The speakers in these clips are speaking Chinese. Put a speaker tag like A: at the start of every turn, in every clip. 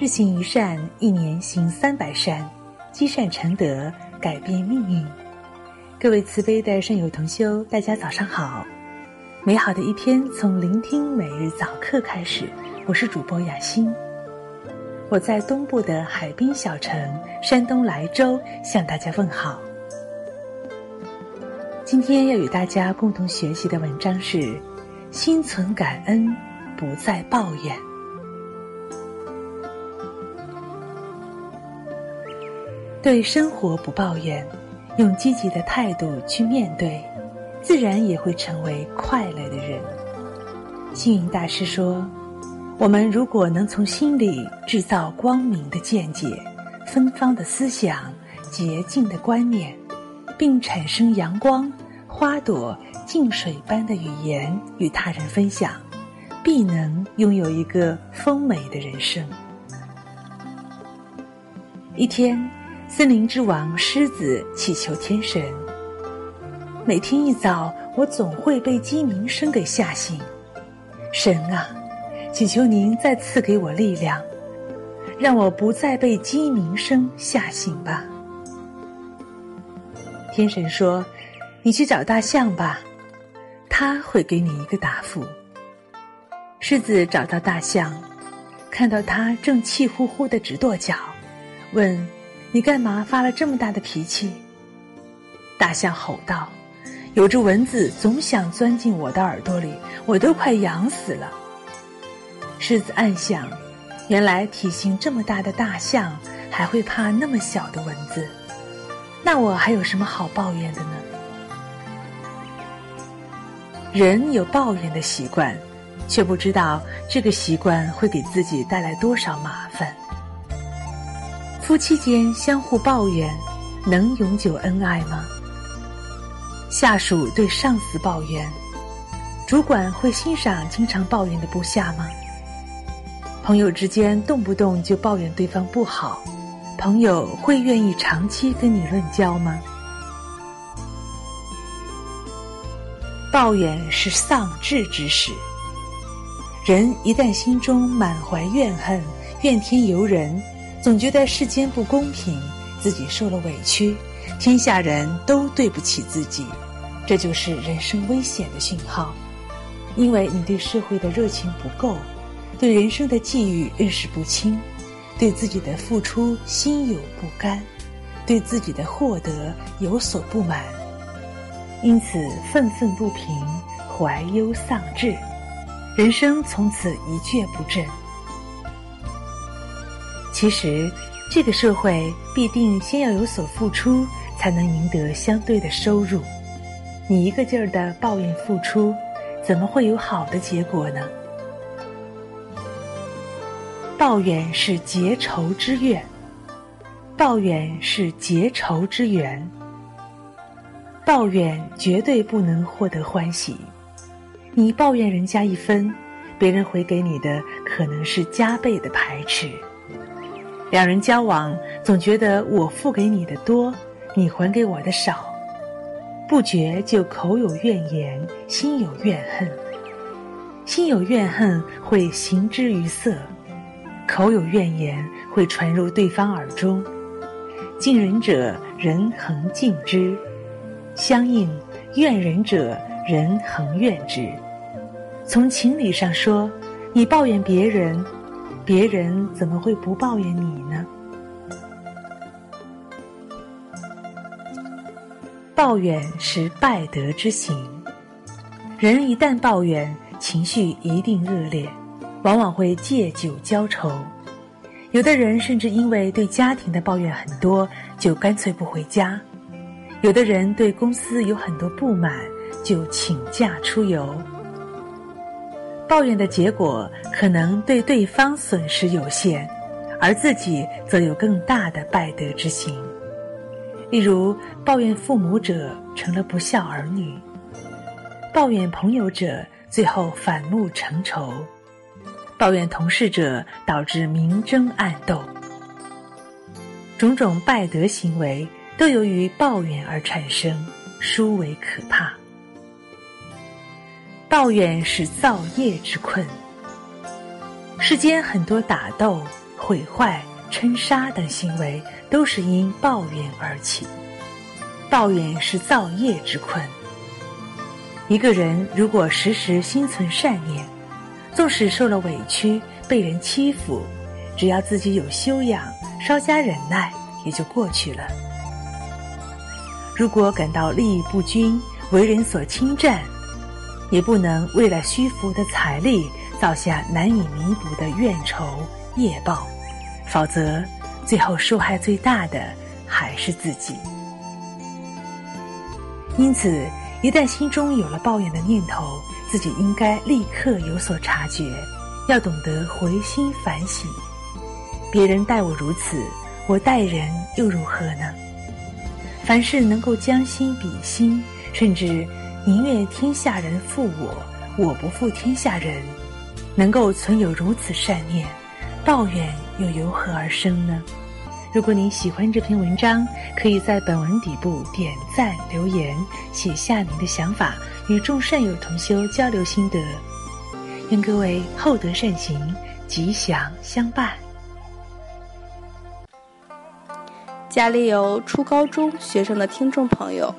A: 日行一善，一年行三百善，积善成德，改变命运。各位慈悲的善友同修，大家早上好！美好的一天从聆听每日早课开始。我是主播雅欣，我在东部的海滨小城山东莱州向大家问好。今天要与大家共同学习的文章是：心存感恩，不再抱怨。对生活不抱怨，用积极的态度去面对，自然也会成为快乐的人。星云大师说：“我们如果能从心里制造光明的见解、芬芳的思想、洁净的观念。”并产生阳光、花朵、净水般的语言与他人分享，必能拥有一个丰美的人生。一天，森林之王狮子祈求天神：每天一早，我总会被鸡鸣声给吓醒。神啊，祈求您再赐给我力量，让我不再被鸡鸣声吓醒吧。天神说：“你去找大象吧，他会给你一个答复。”狮子找到大象，看到他正气呼呼的直跺脚，问：“你干嘛发了这么大的脾气？”大象吼道：“有只蚊子总想钻进我的耳朵里，我都快痒死了。”狮子暗想：“原来体型这么大的大象还会怕那么小的蚊子。”那我还有什么好抱怨的呢？人有抱怨的习惯，却不知道这个习惯会给自己带来多少麻烦。夫妻间相互抱怨，能永久恩爱吗？下属对上司抱怨，主管会欣赏经常抱怨的部下吗？朋友之间动不动就抱怨对方不好。朋友会愿意长期跟你论交吗？抱怨是丧志之始。人一旦心中满怀怨恨、怨天尤人，总觉得世间不公平，自己受了委屈，天下人都对不起自己，这就是人生危险的讯号。因为你对社会的热情不够，对人生的际遇认识不清。对自己的付出心有不甘，对自己的获得有所不满，因此愤愤不平，怀忧丧志，人生从此一蹶不振。其实，这个社会必定先要有所付出，才能赢得相对的收入。你一个劲儿的抱怨付出，怎么会有好的结果呢？抱怨是结仇之怨，抱怨是结仇之缘。抱怨绝对不能获得欢喜。你抱怨人家一分，别人回给你的可能是加倍的排斥。两人交往，总觉得我付给你的多，你还给我的少，不觉就口有怨言，心有怨恨。心有怨恨会形之于色。口有怨言，会传入对方耳中。敬人者，人恒敬之；相应，怨人者，人恒怨之。从情理上说，你抱怨别人，别人怎么会不抱怨你呢？抱怨是败德之行。人一旦抱怨，情绪一定恶劣。往往会借酒浇愁，有的人甚至因为对家庭的抱怨很多，就干脆不回家；有的人对公司有很多不满，就请假出游。抱怨的结果可能对对方损失有限，而自己则有更大的败德之行。例如，抱怨父母者成了不孝儿女；抱怨朋友者最后反目成仇。抱怨同事者导致明争暗斗，种种败德行为都由于抱怨而产生，殊为可怕。抱怨是造业之困。世间很多打斗、毁坏、称杀等行为，都是因抱怨而起。抱怨是造业之困。一个人如果时时心存善念，纵使受了委屈、被人欺负，只要自己有修养，稍加忍耐，也就过去了。如果感到利益不均、为人所侵占，也不能为了虚浮的财力造下难以弥补的怨仇业报，否则最后受害最大的还是自己。因此，一旦心中有了抱怨的念头，自己应该立刻有所察觉，要懂得回心反省。别人待我如此，我待人又如何呢？凡事能够将心比心，甚至宁愿天下人负我，我不负天下人，能够存有如此善念，抱怨又由何而生呢？如果您喜欢这篇文章，可以在本文底部点赞留言，写下您的想法，与众善友同修交流心得。愿各位厚德善行，吉祥相伴。
B: 家里有初高中学生的听众朋友，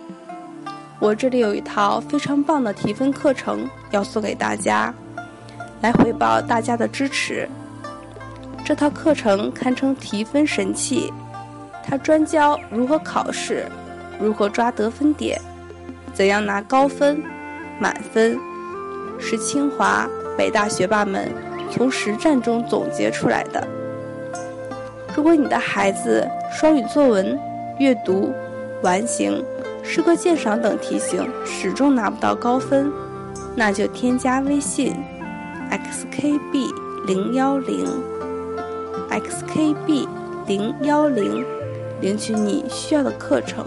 B: 我这里有一套非常棒的提分课程要送给大家，来回报大家的支持。这套课程堪称提分神器，它专教如何考试，如何抓得分点，怎样拿高分、满分，是清华、北大学霸们从实战中总结出来的。如果你的孩子双语作文、阅读、完形、诗歌鉴赏等题型始终拿不到高分，那就添加微信 xkb 零幺零。xkb 零幺零，领取你需要的课程。